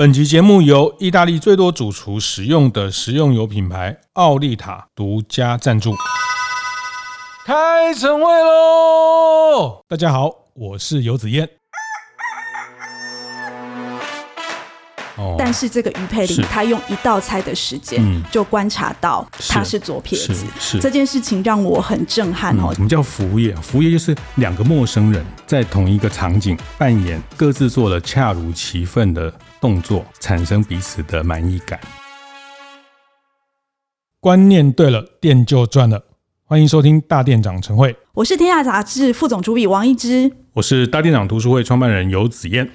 本集节目由意大利最多主厨使用的食用油品牌奥利塔独家赞助。开晨会喽！大家好，我是游子彦。但是这个于佩玲，他用一道菜的时间就观察到他是左撇子，是这件事情让我很震撼哦。什么叫服务业？服务业就是两个陌生人在同一个场景扮演各自做了恰如其分的动作，产生彼此的满意感。观念对了，店就赚了。欢迎收听大店长晨会，我是天下杂志副总主笔王一之，我是大店长读书会创办人游子彦。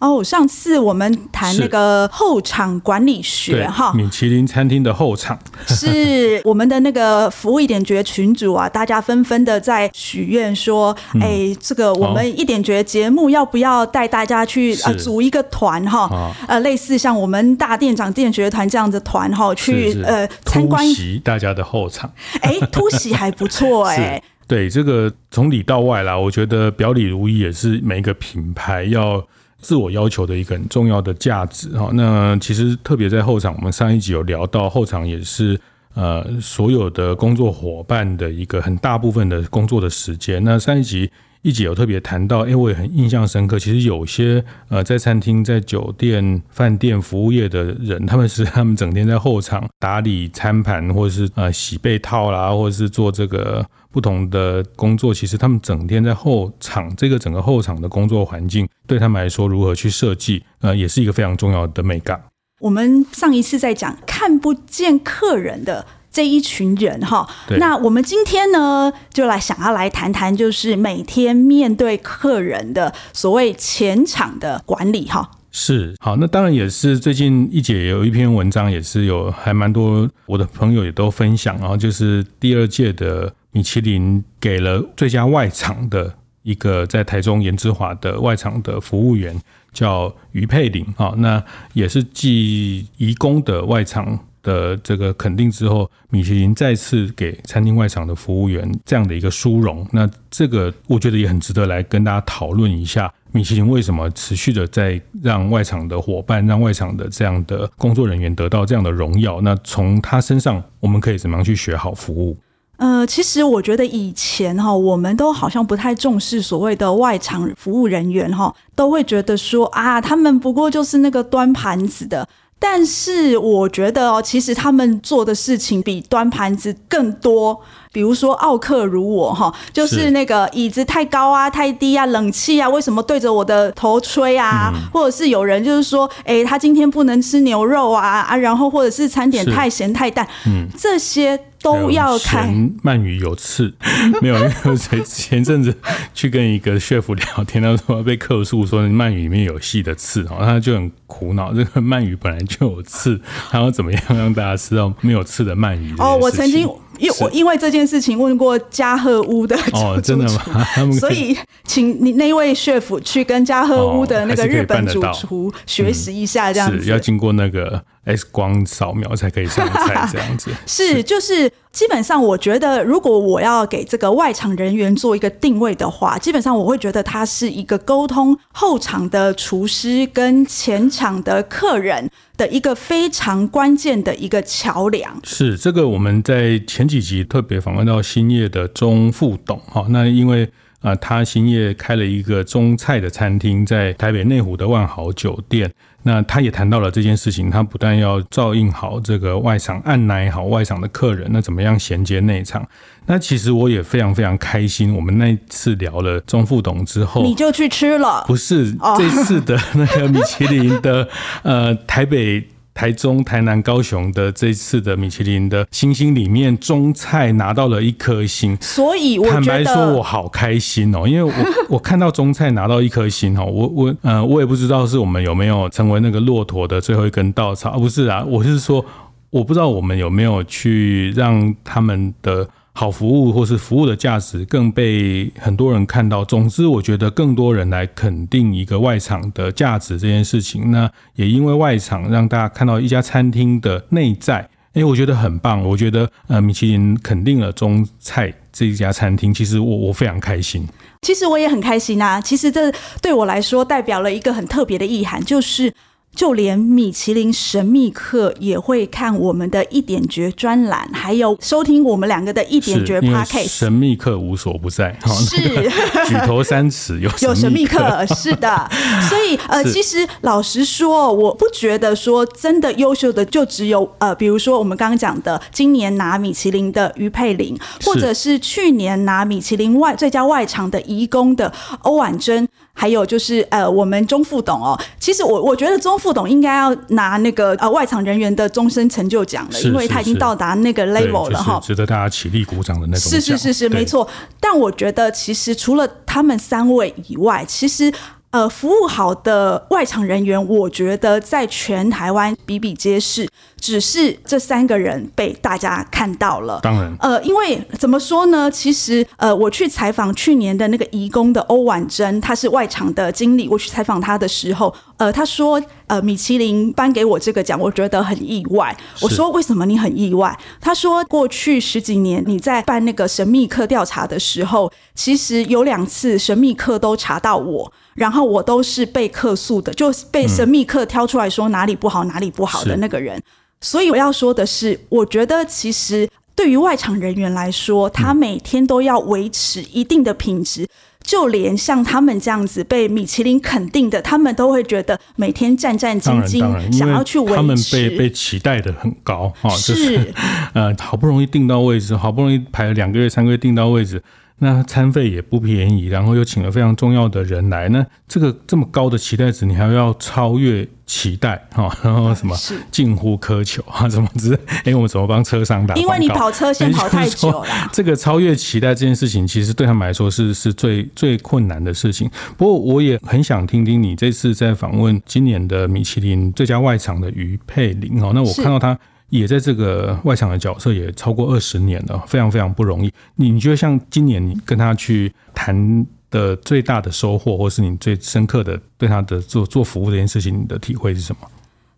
哦，上次我们谈那个后场管理学哈，米其林餐厅的后场。是 我们的那个服务一点绝群主啊，大家纷纷的在许愿说，哎、嗯。欸，这个我们一点绝节目要不要带大家去呃组一个团哈，呃，类似像我们大店长店学团这样的团哈，去呃参观。突袭大家的后场，哎、欸，突袭还不错哎、欸，对这个从里到外啦，我觉得表里如一也是每一个品牌要。自我要求的一个很重要的价值哈，那其实特别在后场，我们上一集有聊到，后场也是呃所有的工作伙伴的一个很大部分的工作的时间。那上一集一集有特别谈到，哎，我也很印象深刻。其实有些呃在餐厅、在酒店、饭店服务业的人，他们是 他们整天在后场打理餐盘，或者是呃洗被套啦，或者是做这个。不同的工作，其实他们整天在后场，这个整个后场的工作环境对他们来说，如何去设计，呃，也是一个非常重要的美感。我们上一次在讲看不见客人的这一群人哈，那我们今天呢，就来想要来谈谈，就是每天面对客人的所谓前场的管理哈。是好，那当然也是最近一姐有一篇文章，也是有还蛮多我的朋友也都分享，然后就是第二届的。米其林给了最佳外场的一个在台中颜之华的外场的服务员，叫于佩玲啊，那也是继颐宫的外场的这个肯定之后，米其林再次给餐厅外场的服务员这样的一个殊荣。那这个我觉得也很值得来跟大家讨论一下，米其林为什么持续的在让外场的伙伴、让外场的这样的工作人员得到这样的荣耀？那从他身上我们可以怎么样去学好服务？呃，其实我觉得以前哈，我们都好像不太重视所谓的外场服务人员哈，都会觉得说啊，他们不过就是那个端盘子的。但是我觉得哦，其实他们做的事情比端盘子更多。比如说奥克如我哈，就是那个椅子太高啊、太低啊、冷气啊，为什么对着我的头吹啊？嗯、或者是有人就是说，哎、欸，他今天不能吃牛肉啊啊，然后或者是餐点太咸太淡，嗯，这些。都要看鳗鱼有刺，没有？因为前前阵子去跟一个 chef 聊天，他说被客诉说鳗鱼里面有细的刺，然后他就很苦恼。这个鳗鱼本来就有刺，他要怎么样让大家吃到没有刺的鳗鱼？哦，我曾经因我因为这件事情问过加贺屋的哦，真的吗？所以请你那位 chef 去跟加贺屋的那个日本主厨学习一下，这样子、要经过那个。X 光扫描才可以上菜，这样子 是就是基本上，我觉得如果我要给这个外场人员做一个定位的话，基本上我会觉得他是一个沟通后场的厨师跟前场的客人的一个非常关键的一个桥梁。是这个，我们在前几集特别访问到兴业的钟副董哈，那因为啊，他兴业开了一个中菜的餐厅，在台北内湖的万豪酒店。那他也谈到了这件事情，他不但要照应好这个外场，按奶好外场的客人，那怎么样衔接内场？那其实我也非常非常开心。我们那次聊了钟副董之后，你就去吃了？不是，这次的那个米其林的呃台北。台中、台南、高雄的这次的米其林的星星里面，中菜拿到了一颗星，所以我坦白说，我好开心哦，因为我 我看到中菜拿到一颗星哦，我我呃，我也不知道是我们有没有成为那个骆驼的最后一根稻草，不是啊，我是说，我不知道我们有没有去让他们的。好服务或是服务的价值更被很多人看到。总之，我觉得更多人来肯定一个外场的价值这件事情。那也因为外场让大家看到一家餐厅的内在，哎，我觉得很棒。我觉得呃，米其林肯定了中菜这一家餐厅，其实我我非常开心。其实我也很开心啊。其实这对我来说代表了一个很特别的意涵，就是。就连米其林神秘客也会看我们的一点绝专栏，还有收听我们两个的一点绝 Podcast。神秘客无所不在，是 举头三尺有 有神秘客，是的。所以呃，其实老实说，我不觉得说真的优秀的就只有呃，比如说我们刚刚讲的，今年拿米其林的于佩玲，或者是去年拿米其林外最佳外场的颐宫的欧婉珍。还有就是呃，我们钟副董哦，其实我我觉得钟副董应该要拿那个呃外场人员的终身成就奖了，因为他已经到达那个 level 了哈，值得大家起立鼓掌的那种。是是是是，没错。但我觉得其实除了他们三位以外，其实。呃，服务好的外场人员，我觉得在全台湾比比皆是，只是这三个人被大家看到了。当然，呃，因为怎么说呢？其实，呃，我去采访去年的那个移工的欧婉珍，她是外场的经理。我去采访她的时候，呃，她说，呃，米其林颁给我这个奖，我觉得很意外。我说，为什么你很意外？她说，过去十几年你在办那个神秘客调查的时候，其实有两次神秘客都查到我。然后我都是被客诉的，就被神秘客挑出来说哪里不好，哪里不好的那个人。所以我要说的是，我觉得其实对于外场人员来说，他每天都要维持一定的品质。就连像他们这样子被米其林肯定的，他们都会觉得每天战战兢兢，想要去维持。他们被被期待的很高啊，就是呃，好不容易定到位置，好不容易排了两个月、三个月定到位置。那餐费也不便宜，然后又请了非常重要的人来，那这个这么高的期待值，你还要超越期待哈，然后什么近乎苛求啊，怎么子？哎，我们怎么帮车商打？因为你跑车先跑太久了。这个超越期待这件事情，其实对他们来说是是最最困难的事情。不过我也很想听听你这次在访问今年的米其林最佳外场的于佩玲哦，那我看到他。也在这个外场的角色也超过二十年了，非常非常不容易。你你觉得像今年你跟他去谈的最大的收获，或是你最深刻的对他的做做服务这件事情，你的体会是什么？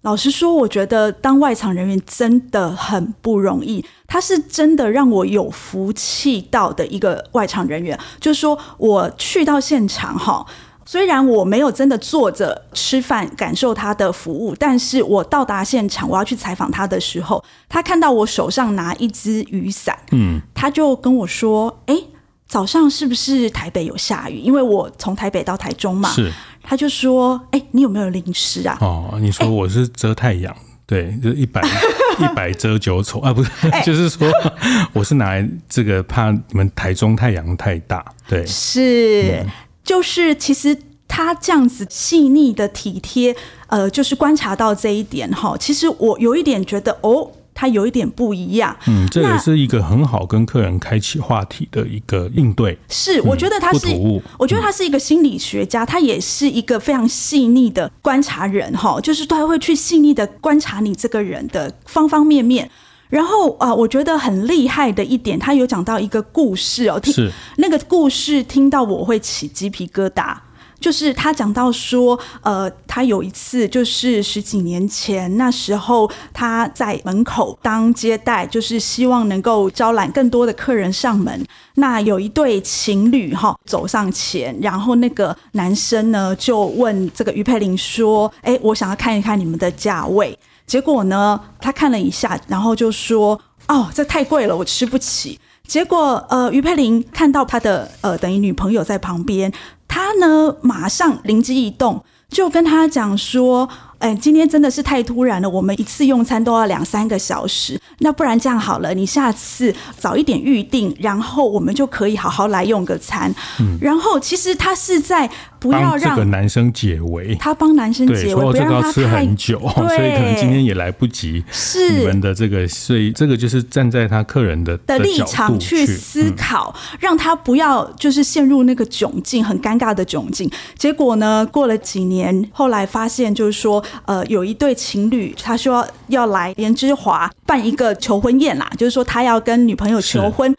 老实说，我觉得当外场人员真的很不容易。他是真的让我有福气到的一个外场人员，就是说我去到现场哈。虽然我没有真的坐着吃饭感受他的服务，但是我到达现场，我要去采访他的时候，他看到我手上拿一支雨伞，嗯，他就跟我说：“哎，早上是不是台北有下雨？因为我从台北到台中嘛。”是，他就说：“哎，你有没有淋湿啊？”哦，你说我是遮太阳，对，就一百 一百遮九丑啊，不是，就是说我是拿来这个怕你们台中太阳太大，对，是。嗯就是其实他这样子细腻的体贴，呃，就是观察到这一点哈。其实我有一点觉得，哦，他有一点不一样。嗯，这也是一个很好跟客人开启话题的一个应对。是，我觉得他是，我觉得他是一个心理学家，他也是一个非常细腻的观察人哈。就是他会去细腻的观察你这个人的方方面面。然后啊，我觉得很厉害的一点，他有讲到一个故事哦，听那个故事听到我会起鸡皮疙瘩。就是他讲到说，呃，他有一次就是十几年前，那时候他在门口当接待，就是希望能够招揽更多的客人上门。那有一对情侣哈走上前，然后那个男生呢就问这个于佩玲说：“哎，我想要看一看你们的价位。”结果呢，他看了一下，然后就说：“哦，这太贵了，我吃不起。”结果，呃，于佩玲看到他的呃等于女朋友在旁边，他呢马上灵机一动，就跟他讲说。哎，今天真的是太突然了。我们一次用餐都要两三个小时，那不然这样好了，你下次早一点预定，然后我们就可以好好来用个餐。嗯，然后其实他是在不要让这个男生解围，他帮男生解围，不要让他吃很久，所以可能今天也来不及。是你们的这个，所以这个就是站在他客人的的立场去思考，让他不要就是陷入那个窘境，很尴尬的窘境。结果呢，过了几年，后来发现就是说。呃，有一对情侣，他说要来莲之华办一个求婚宴啦，就是说他要跟女朋友求婚。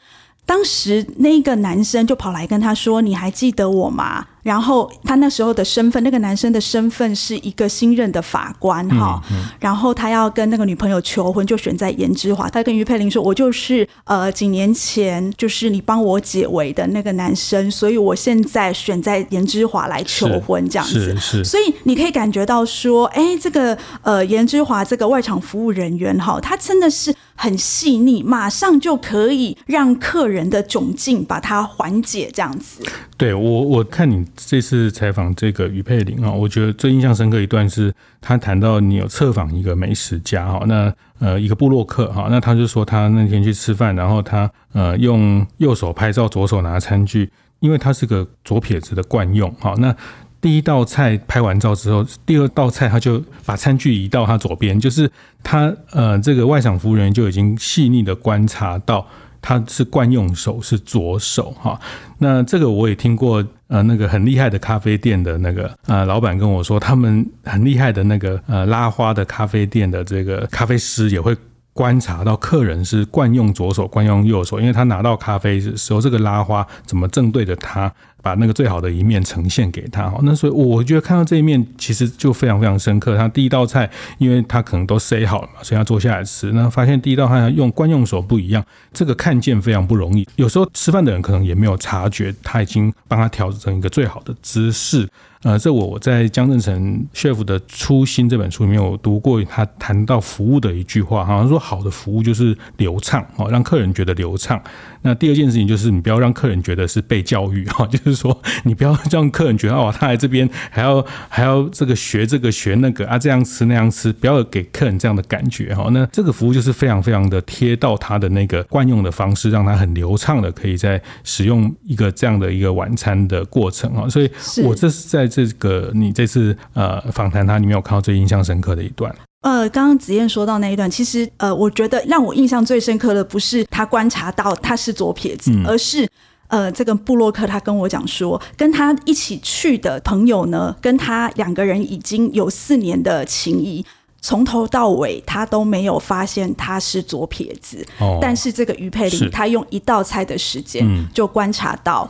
当时那个男生就跑来跟他说：“你还记得我吗？然后他那时候的身份，那个男生的身份是一个新任的法官哈。嗯嗯、然后他要跟那个女朋友求婚，就选在颜之华。他跟于佩玲说：“我就是呃几年前就是你帮我解围的那个男生，所以我现在选在颜之华来求婚这样子。”是。所以你可以感觉到说，哎，这个呃颜之华这个外场服务人员哈，他真的是。很细腻，马上就可以让客人的窘境把它缓解，这样子。对我，我看你这次采访这个于佩玲啊，我觉得最印象深刻一段是，他谈到你有策访一个美食家哈，那呃一个部落客哈，那他就说他那天去吃饭，然后他呃用右手拍照，左手拿餐具，因为他是个左撇子的惯用哈，那。第一道菜拍完照之后，第二道菜他就把餐具移到他左边，就是他呃这个外场服务员就已经细腻的观察到他是惯用手是左手哈。那这个我也听过呃那个很厉害的咖啡店的那个呃老板跟我说，他们很厉害的那个呃拉花的咖啡店的这个咖啡师也会。观察到客人是惯用左手，惯用右手，因为他拿到咖啡的时候，这个拉花怎么正对着他，把那个最好的一面呈现给他。哈，那所以我觉得看到这一面，其实就非常非常深刻。他第一道菜，因为他可能都塞好了嘛，所以他坐下来吃。那发现第一道菜用惯用手不一样，这个看见非常不容易。有时候吃饭的人可能也没有察觉，他已经帮他调整成一个最好的姿势。呃，这我我在江振诚 chef 的初心这本书里面有读过，他谈到服务的一句话，好像说好的服务就是流畅，哦，让客人觉得流畅。那第二件事情就是你不要让客人觉得是被教育，哈，就是说你不要让客人觉得哦，他来这边还要还要这个学这个学那个啊，这样吃那样吃，不要给客人这样的感觉，哈。那这个服务就是非常非常的贴到他的那个惯用的方式，让他很流畅的可以在使用一个这样的一个晚餐的过程，啊。所以我这是在。这个你这次呃访谈他，你没有看到最印象深刻的一段？呃，刚刚子燕说到那一段，其实呃，我觉得让我印象最深刻的不是他观察到他是左撇子，嗯、而是呃，这个布洛克他跟我讲说，跟他一起去的朋友呢，跟他两个人已经有四年的情谊，从头到尾他都没有发现他是左撇子，哦、但是这个于佩玲，他用一道菜的时间就观察到。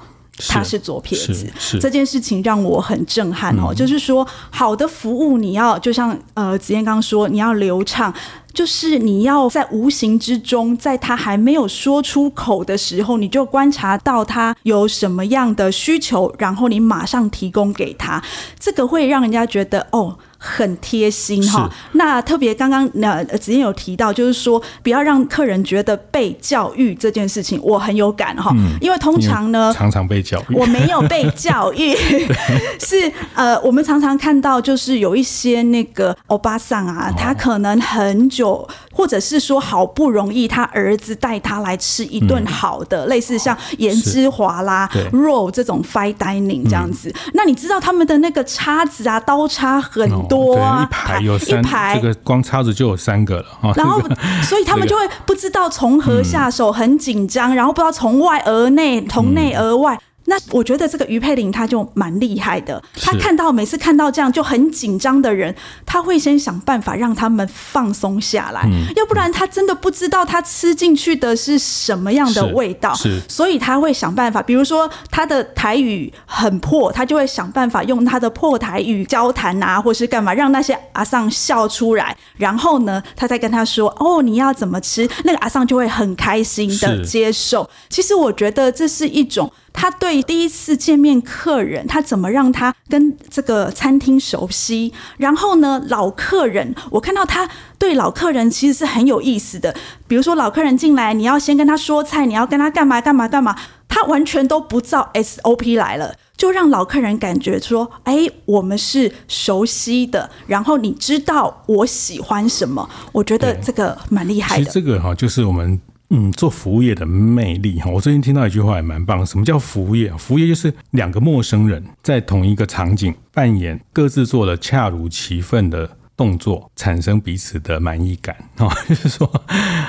他是左撇子，这件事情让我很震撼哦。嗯、就是说，好的服务你要就像呃子燕刚刚说，你要流畅，就是你要在无形之中，在他还没有说出口的时候，你就观察到他有什么样的需求，然后你马上提供给他，这个会让人家觉得哦。很贴心哈，那特别刚刚那子燕有提到，就是说不要让客人觉得被教育这件事情，我很有感哈，因为通常呢，常常被教育，我没有被教育，是呃，我们常常看到就是有一些那个欧巴桑啊，他可能很久，或者是说好不容易他儿子带他来吃一顿好的，类似像颜之华啦、肉这种 fine dining 这样子，那你知道他们的那个叉子啊、刀叉很多。一排有三，一排这个光叉子就有三个了啊。然后，所以他们就会不知道从何下手，很紧张，然后不知道从外而内，从内而外。那我觉得这个于佩玲她就蛮厉害的，她看到每次看到这样就很紧张的人，她会先想办法让他们放松下来，要不然她真的不知道她吃进去的是什么样的味道，所以她会想办法，比如说她的台语很破，她就会想办法用她的破台语交谈啊，或是干嘛，让那些阿桑笑出来，然后呢，她再跟他说哦，你要怎么吃，那个阿桑就会很开心的接受。其实我觉得这是一种。他对第一次见面客人，他怎么让他跟这个餐厅熟悉？然后呢，老客人，我看到他对老客人其实是很有意思的。比如说，老客人进来，你要先跟他说菜，你要跟他干嘛干嘛干嘛，他完全都不照 SOP 来了，就让老客人感觉说：“哎，我们是熟悉的。”然后你知道我喜欢什么？我觉得这个蛮厉害的。其实这个哈，就是我们。嗯，做服务业的魅力哈，我最近听到一句话也蛮棒。什么叫服务业？服务业就是两个陌生人在同一个场景扮演各自做的恰如其分的动作，产生彼此的满意感啊。就是说，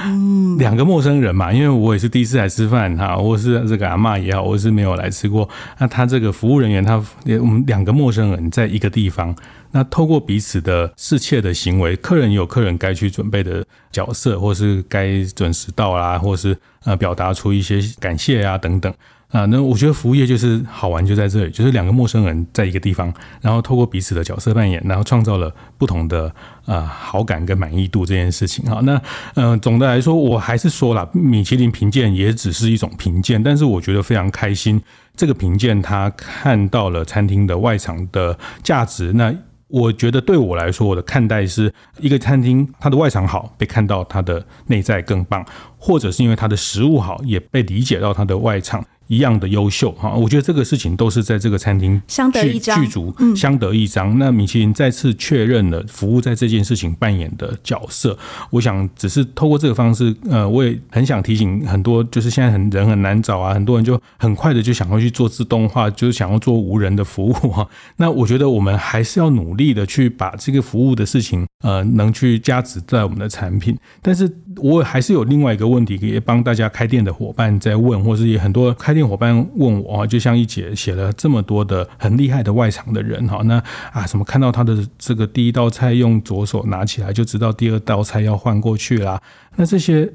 嗯，两个陌生人嘛，因为我也是第一次来吃饭哈，或是这个阿嬷也好，我是没有来吃过。那他这个服务人员，他我们两个陌生人在一个地方。那透过彼此的侍妾的行为，客人有客人该去准备的角色，或是该准时到啦，或是呃表达出一些感谢啊等等，啊，那我觉得服务业就是好玩就在这里，就是两个陌生人在一个地方，然后透过彼此的角色扮演，然后创造了不同的呃好感跟满意度这件事情哈。那嗯、总的来说，我还是说了，米其林评鉴也只是一种评鉴，但是我觉得非常开心，这个评鉴他看到了餐厅的外场的价值。那我觉得对我来说，我的看待是一个餐厅它的外场好，被看到它的内在更棒，或者是因为它的食物好，也被理解到它的外场。一样的优秀哈，我觉得这个事情都是在这个餐厅相得益彰，剧组相得益彰。那米其林再次确认了服务在这件事情扮演的角色。我想只是透过这个方式，呃，我也很想提醒很多，就是现在很人很难找啊，很多人就很快的就想要去做自动化，就是想要做无人的服务哈。那我觉得我们还是要努力的去把这个服务的事情，呃，能去加值在我们的产品。但是我还是有另外一个问题，可以帮大家开店的伙伴在问，或是也很多开。店伙伴问我，就像一姐写了这么多的很厉害的外场的人哈，那啊什么看到他的这个第一道菜用左手拿起来就知道第二道菜要换过去啦，那这些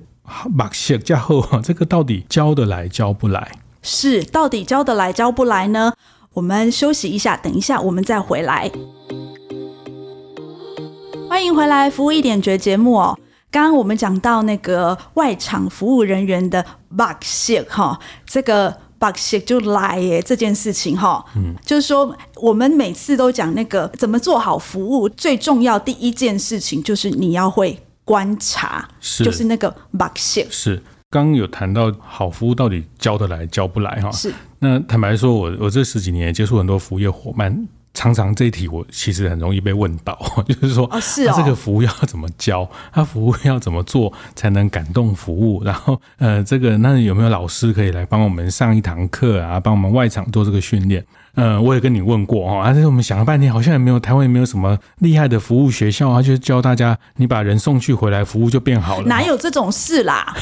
把写加后这个到底教得来教不来？是到底教得来教不来呢？我们休息一下，等一下我们再回来。欢迎回来，服务一点绝节目哦。刚刚我们讲到那个外场服务人员的 bug shit 哈，这个 bug shit 就来耶这件事情哈，嗯，就是说我们每次都讲那个怎么做好服务，最重要第一件事情就是你要会观察，是，就是那个 bug shit。是，刚刚有谈到好服务到底教得来教不来哈，是。那坦白说，我我这十几年接触很多服务业伙伴。常常这一题我其实很容易被问到，就是说，哦，是哦，这个服务要怎么教？他 服务要怎么做才能感动服务？然后，呃，这个那有没有老师可以来帮我们上一堂课啊？帮我们外场做这个训练？呃，我也跟你问过哦，但是我们想了半天，好像也没有台湾也没有什么厉害的服务学校啊，就教大家你把人送去回来，服务就变好了。哪有这种事啦？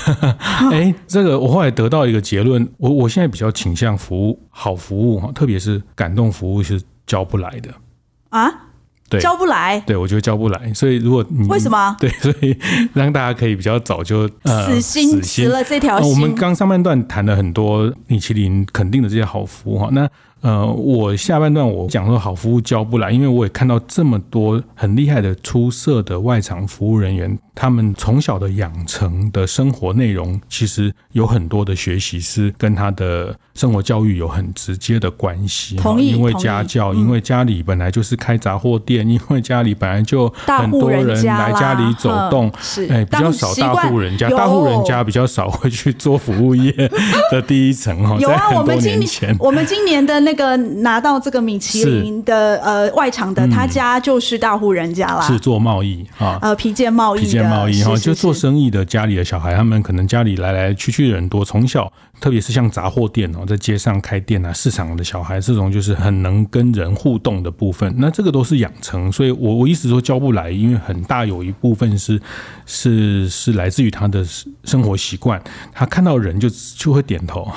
哎，这个我后来得到一个结论，我我现在比较倾向服务好服务哈，特别是感动服务是。教不来的啊？对，教不来。对，我觉得教不来。所以如果你为什么？对，所以让大家可以比较早就呃死心，死了这条心。我们刚上半段谈了很多米其林肯定的这些好服务哈，那。呃，我下半段我讲说好服务教不来，因为我也看到这么多很厉害的出色的外场服务人员，他们从小的养成的生活内容，其实有很多的学习是跟他的生活教育有很直接的关系。同意，因为家教，因为家里本来就是开杂货店，因为家里本来就很多人来家里走动，是哎比较少大户人家，大户人家比较少会去做服务业的第一层哈。有啊，我们今年我们今年的。那个拿到这个米其林的呃外场的，他家就是大户人家啦，是做贸易啊，呃皮件贸易，皮件贸易哈，就做生意的家里的小孩，他们可能家里来来去去的人多，从小特别是像杂货店哦，在街上开店啊，市场的小孩这种就是很能跟人互动的部分，那这个都是养成，所以我我意思说教不来，因为很大有一部分是是是来自于他的生活习惯，他看到人就就会点头，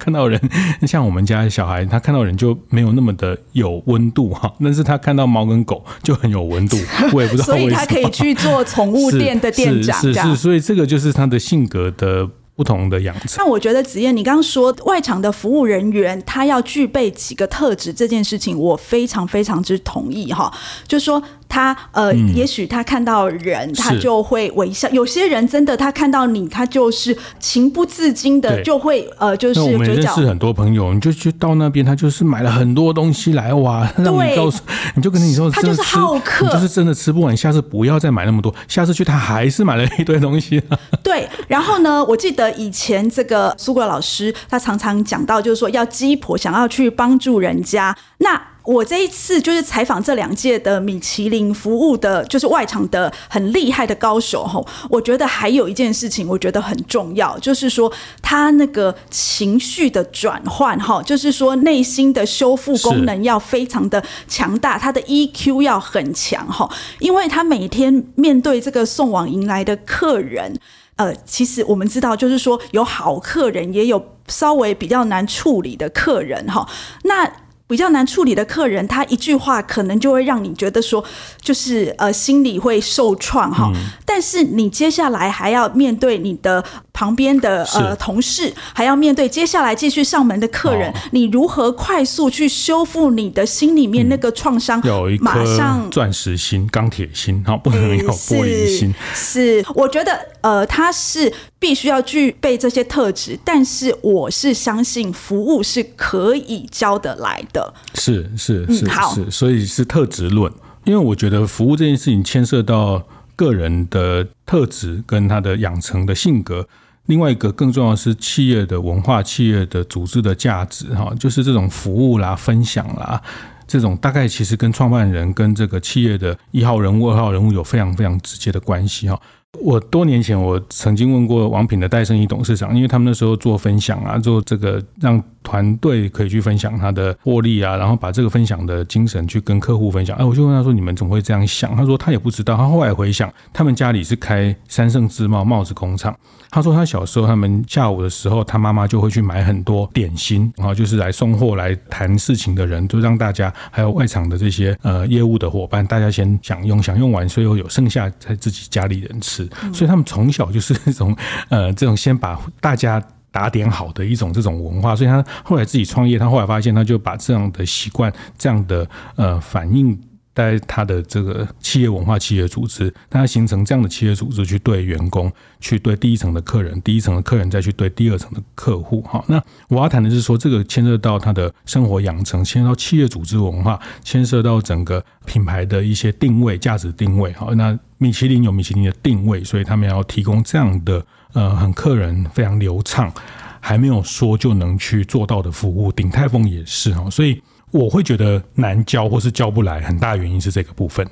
看到人像我们家的小孩他。看到人就没有那么的有温度哈，但是他看到猫跟狗就很有温度，我也不知道为什么。所以他可以去做宠物店的店长，是是，是，是，所以这个就是他的性格的。不同的养成。那我觉得子燕，你刚刚说外场的服务人员他要具备几个特质这件事情，我非常非常之同意哈。就说他呃，嗯、也许他看到人他就会微笑，有些人真的他看到你他就是情不自禁的就会呃，就是我们认识很多朋友，你就去到那边，他就是买了很多东西来哇，让你告诉你就跟你说，他就是好客，你就是真的吃不完，下次不要再买那么多，下次去他还是买了一堆东西。对，然后呢，我记得。以前这个苏国老师，他常常讲到，就是说要鸡婆想要去帮助人家。那我这一次就是采访这两届的米其林服务的，就是外场的很厉害的高手吼。我觉得还有一件事情，我觉得很重要，就是说他那个情绪的转换哈，就是说内心的修复功能要非常的强大，他的 EQ 要很强哈，因为他每天面对这个送往迎来的客人。呃，其实我们知道，就是说有好客人，也有稍微比较难处理的客人哈。那比较难处理的客人，他一句话可能就会让你觉得说，就是呃心里会受创哈。但是你接下来还要面对你的旁边的呃同事，还要面对接下来继续上门的客人，哦、你如何快速去修复你的心里面那个创伤？嗯、有一颗上钻石心、钢铁心，好，不能有玻璃心。是，是，我觉得呃，他是必须要具备这些特质，但是我是相信服务是可以教得来的。是是是、嗯、好是，所以是特质论，因为我觉得服务这件事情牵涉到个人的特质跟他的养成的性格。另外一个更重要的是企业的文化、企业的组织的价值，哈，就是这种服务啦、分享啦，这种大概其实跟创办人跟这个企业的一号人物、二号人物有非常非常直接的关系，哈。我多年前我曾经问过王品的戴胜义董事长，因为他们那时候做分享啊，做这个让团队可以去分享他的获利啊，然后把这个分享的精神去跟客户分享。哎，我就问他说：“你们怎么会这样想？”他说：“他也不知道。”他后来回想，他们家里是开三圣制帽帽子工厂。他说他小时候，他们下午的时候，他妈妈就会去买很多点心，然后就是来送货来谈事情的人，就让大家还有外场的这些呃业务的伙伴，大家先享用，享用完，所以有剩下在自己家里人吃。所以他们从小就是那种呃这种先把大家打点好的一种这种文化。所以他后来自己创业，他后来发现，他就把这样的习惯，这样的呃反应。在他的这个企业文化、企业组织，让他形成这样的企业组织，去对员工，去对第一层的客人，第一层的客人再去对第二层的客户。哈，那我要谈的是说，这个牵涉到他的生活养成，牵涉到企业组织文化，牵涉到整个品牌的一些定位、价值定位。好，那米其林有米其林的定位，所以他们要提供这样的呃，很客人非常流畅，还没有说就能去做到的服务。鼎泰丰也是哦，所以。我会觉得难教或是教不来，很大原因是这个部分。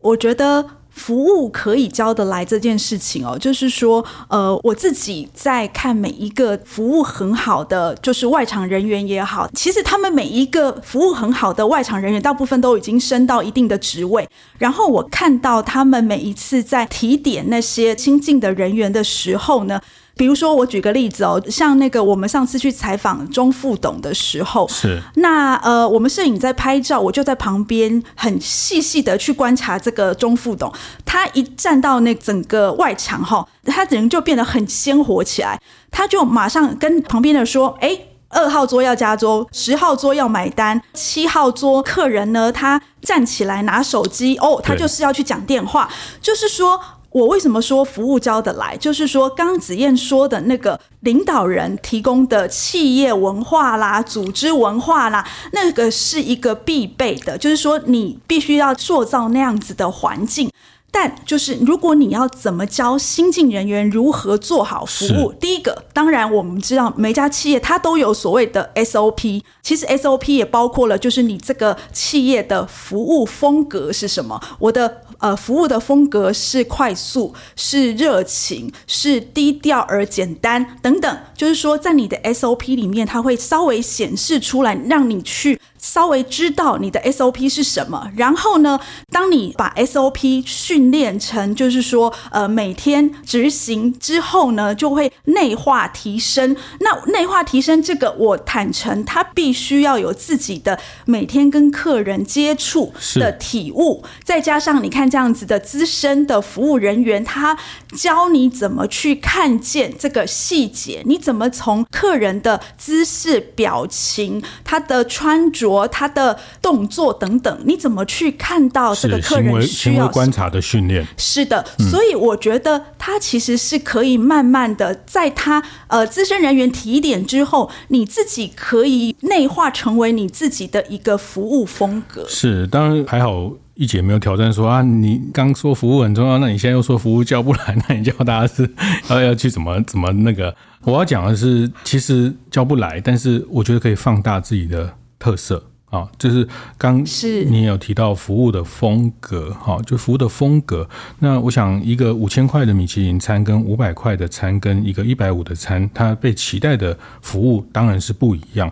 我觉得服务可以交得来这件事情哦，就是说，呃，我自己在看每一个服务很好的，就是外场人员也好，其实他们每一个服务很好的外场人员，大部分都已经升到一定的职位。然后我看到他们每一次在提点那些亲近的人员的时候呢。比如说，我举个例子哦，像那个我们上次去采访钟副董的时候，是那呃，我们摄影在拍照，我就在旁边很细细的去观察这个钟副董。他一站到那整个外场哈，他人就变得很鲜活起来，他就马上跟旁边的说：“哎，二号桌要加桌，十号桌要买单，七号桌客人呢，他站起来拿手机哦，他就是要去讲电话，就是说。”我为什么说服务教得来？就是说，刚子燕说的那个领导人提供的企业文化啦、组织文化啦，那个是一个必备的。就是说，你必须要塑造那样子的环境。但就是，如果你要怎么教新进人员如何做好服务，第一个，当然我们知道每家企业它都有所谓的 SOP，其实 SOP 也包括了，就是你这个企业的服务风格是什么。我的。呃，服务的风格是快速，是热情，是低调而简单等等，就是说，在你的 SOP 里面，它会稍微显示出来，让你去。稍微知道你的 SOP 是什么，然后呢，当你把 SOP 训练成，就是说，呃，每天执行之后呢，就会内化提升。那内化提升这个，我坦诚，他必须要有自己的每天跟客人接触的体悟，再加上你看这样子的资深的服务人员，他教你怎么去看见这个细节，你怎么从客人的姿势、表情、他的穿着。他的动作等等，你怎么去看到这个客人需要观察的训练？是的，所以我觉得他其实是可以慢慢的，在他呃资深人员提点之后，你自己可以内化成为你自己的一个服务风格。是，当然还好，一姐没有挑战说啊，你刚说服务很重要，那你现在又说服务教不来，那你教大家是要要去怎么怎么那个？我要讲的是，其实教不来，但是我觉得可以放大自己的。特色啊，就是刚是你也有提到服务的风格，哈，就服务的风格。那我想，一个五千块的米其林餐跟五百块的餐，跟一个一百五的餐，它被期待的服务当然是不一样。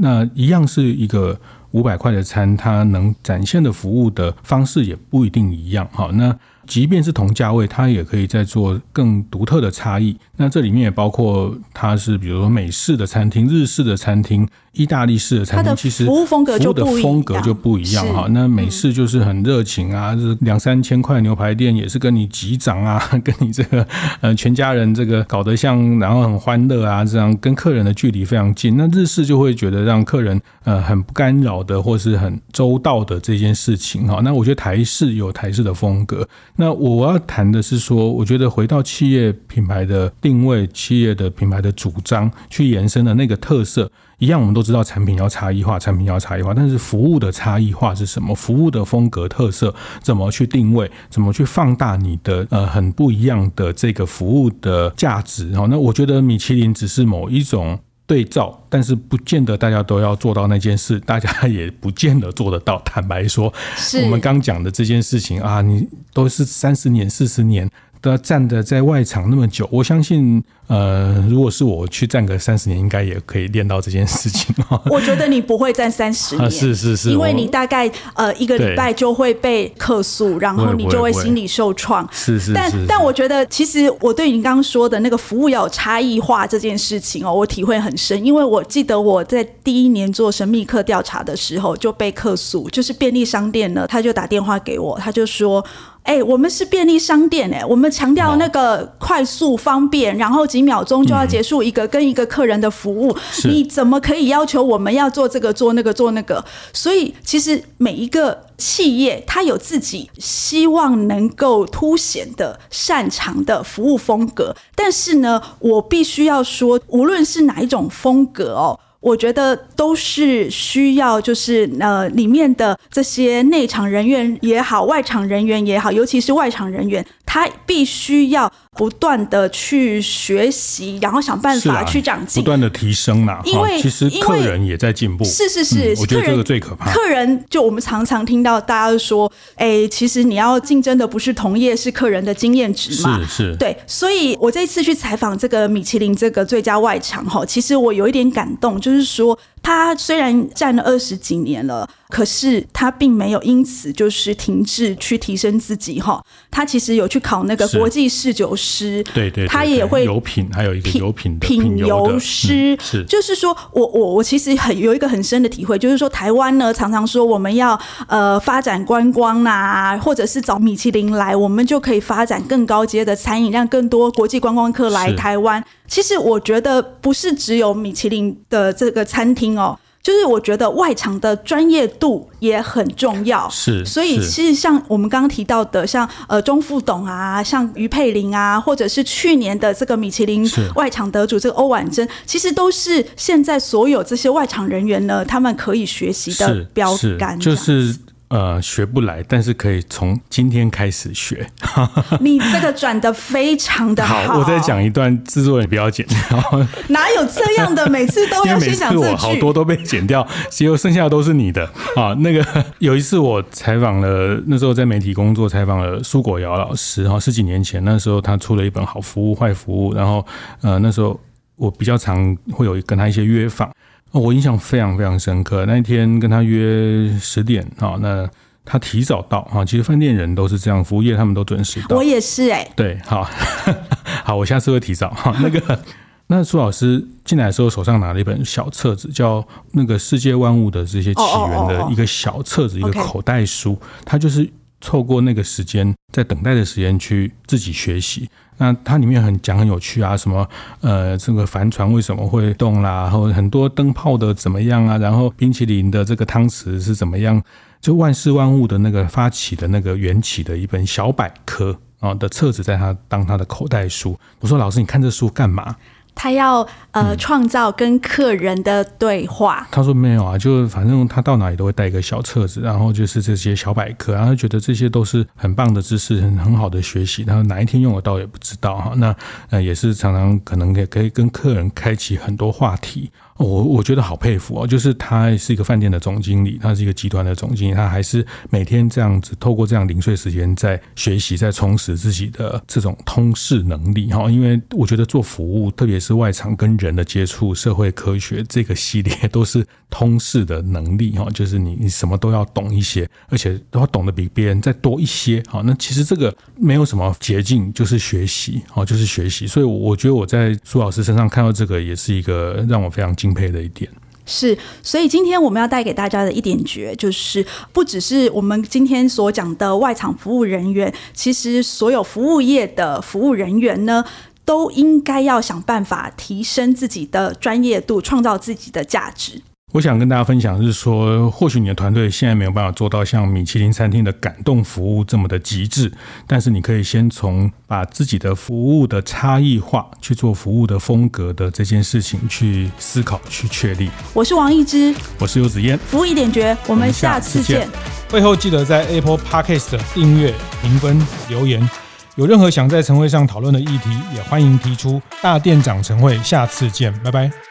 那一样是一个五百块的餐，它能展现的服务的方式也不一定一样。哈，那即便是同价位，它也可以再做更独特的差异。那这里面也包括它是比如说美式的餐厅、日式的餐厅、意大利式的餐厅，其实服务风格就不一样。服务的风格就不一样哈。那美式就是很热情啊，是两三千块牛排店也是跟你击掌啊，跟你这个呃全家人这个搞得像，然后很欢乐啊，这样跟客人的距离非常近。那日式就会觉得让客人呃很不干扰的，或是很周到的这件事情哈。那我觉得台式有台式的风格。那我要谈的是说，我觉得回到企业品牌的定位，企业的品牌的主张去延伸的那个特色，一样我们都知道产品要差异化，产品要差异化，但是服务的差异化是什么？服务的风格特色怎么去定位？怎么去放大你的呃很不一样的这个服务的价值？哈，那我觉得米其林只是某一种。对照，但是不见得大家都要做到那件事，大家也不见得做得到。坦白说，我们刚讲的这件事情啊，你都是三十年、四十年。都要站的在外场那么久，我相信，呃，如果是我去站个三十年，应该也可以练到这件事情。我觉得你不会站三十年，啊，是是是，因为你大概呃一个礼拜就会被客诉，然后你就会心理受创。是是，但但我觉得，其实我对你刚刚说的那个服务要有差异化这件事情哦，我体会很深，因为我记得我在第一年做神秘客调查的时候就被客诉，就是便利商店呢，他就打电话给我，他就说。哎、欸，我们是便利商店哎、欸，我们强调那个快速方便，然后几秒钟就要结束一个跟一个客人的服务，嗯、你怎么可以要求我们要做这个做那个做那个？所以其实每一个企业它有自己希望能够凸显的擅长的服务风格，但是呢，我必须要说，无论是哪一种风格哦。我觉得都是需要，就是呃，里面的这些内场人员也好，外场人员也好，尤其是外场人员，他必须要不断的去学习，然后想办法去长进，不断的提升啦。因为其实客人也在进步，是是是，嗯，我觉得这个最可怕。客人就我们常常听到大家说，哎，其实你要竞争的不是同业，是客人的经验值嘛。是是，对。所以我这一次去采访这个米其林这个最佳外场哈，其实我有一点感动，就是说。他虽然站了二十几年了，可是他并没有因此就是停滞去提升自己哈。他其实有去考那个国际侍酒师，对对，他也会有品，还有一个油品的品油师，是，就是说我我我其实很有一个很深的体会，就是说台湾呢常常说我们要呃发展观光啊，或者是找米其林来，我们就可以发展更高阶的餐饮，让更多国际观光客来台湾。其实我觉得不是只有米其林的这个餐厅哦，就是我觉得外场的专业度也很重要。是，所以其实像我们刚刚提到的，像呃钟副董啊，像于佩玲啊，或者是去年的这个米其林外场得主这个欧婉珍，其实都是现在所有这些外场人员呢，他们可以学习的标杆。就是。呃，学不来，但是可以从今天开始学。你这个转的非常的好。好，我再讲一段，制作人不要剪掉。哪有这样的？每次都要先讲这句。因为每次我好多都被剪掉，结果剩下的都是你的啊。那个 有一次我采访了，那时候在媒体工作，采访了苏果瑶老师。哈，十几年前那时候他出了一本《好服务坏服务》，然后呃那时候我比较常会有跟他一些约访。我印象非常非常深刻，那一天跟他约十点啊，那他提早到啊。其实饭店人都是这样，服务业他们都准时到。我也是哎、欸。对，好，好，我下次会提早哈。那个，那苏老师进来的时候手上拿了一本小册子，叫《那个世界万物的这些起源》的一个小册子，一个口袋书。它就是错过那个时间，在等待的时间去自己学习。那它里面很讲很有趣啊，什么呃，这个帆船为什么会动啦？然后很多灯泡的怎么样啊？然后冰淇淋的这个汤匙是怎么样？就万事万物的那个发起的那个缘起的一本小百科啊的册子，在他当他的口袋书。我说老师，你看这书干嘛？他要呃创造跟客人的对话。嗯。他说没有啊，就反正他到哪里都会带一个小册子，然后就是这些小百科，然后觉得这些都是很棒的知识，很很好的学习。然后哪一天用得到也不知道哈。那呃也是常常可能也可以跟客人开启很多话题。我我觉得好佩服哦，就是他是一个饭店的总经理，他是一个集团的总经理，他还是每天这样子透过这样零碎时间在学习，在充实自己的这种通识能力哈。因为我觉得做服务，特别是外场跟人的接触、社会科学这个系列，都是通识的能力哈，就是你你什么都要懂一些，而且都要懂得比别人再多一些。哈，那其实这个没有什么捷径，就是学习哦，就是学习。所以我觉得我在苏老师身上看到这个，也是一个让我非常惊敬佩的一点。是，所以今天我们要带给大家的一点诀，就是不只是我们今天所讲的外场服务人员，其实所有服务业的服务人员呢，都应该要想办法提升自己的专业度，创造自己的价值。我想跟大家分享的是说，或许你的团队现在没有办法做到像米其林餐厅的感动服务这么的极致，但是你可以先从把自己的服务的差异化去做服务的风格的这件事情去思考、去确立。我是王一之，我是游子嫣，服务一点绝，我们下次见。会后记得在 Apple Podcast 订阅、评分、留言。有任何想在晨会上讨论的议题，也欢迎提出。大店长晨会，下次见，拜拜。